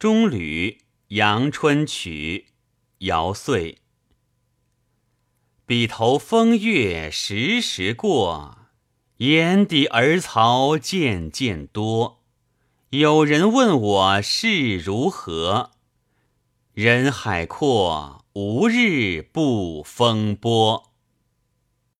中吕阳春曲，姚岁。笔头风月时时过，眼底儿曹渐渐多。有人问我是如何？人海阔，无日不风波。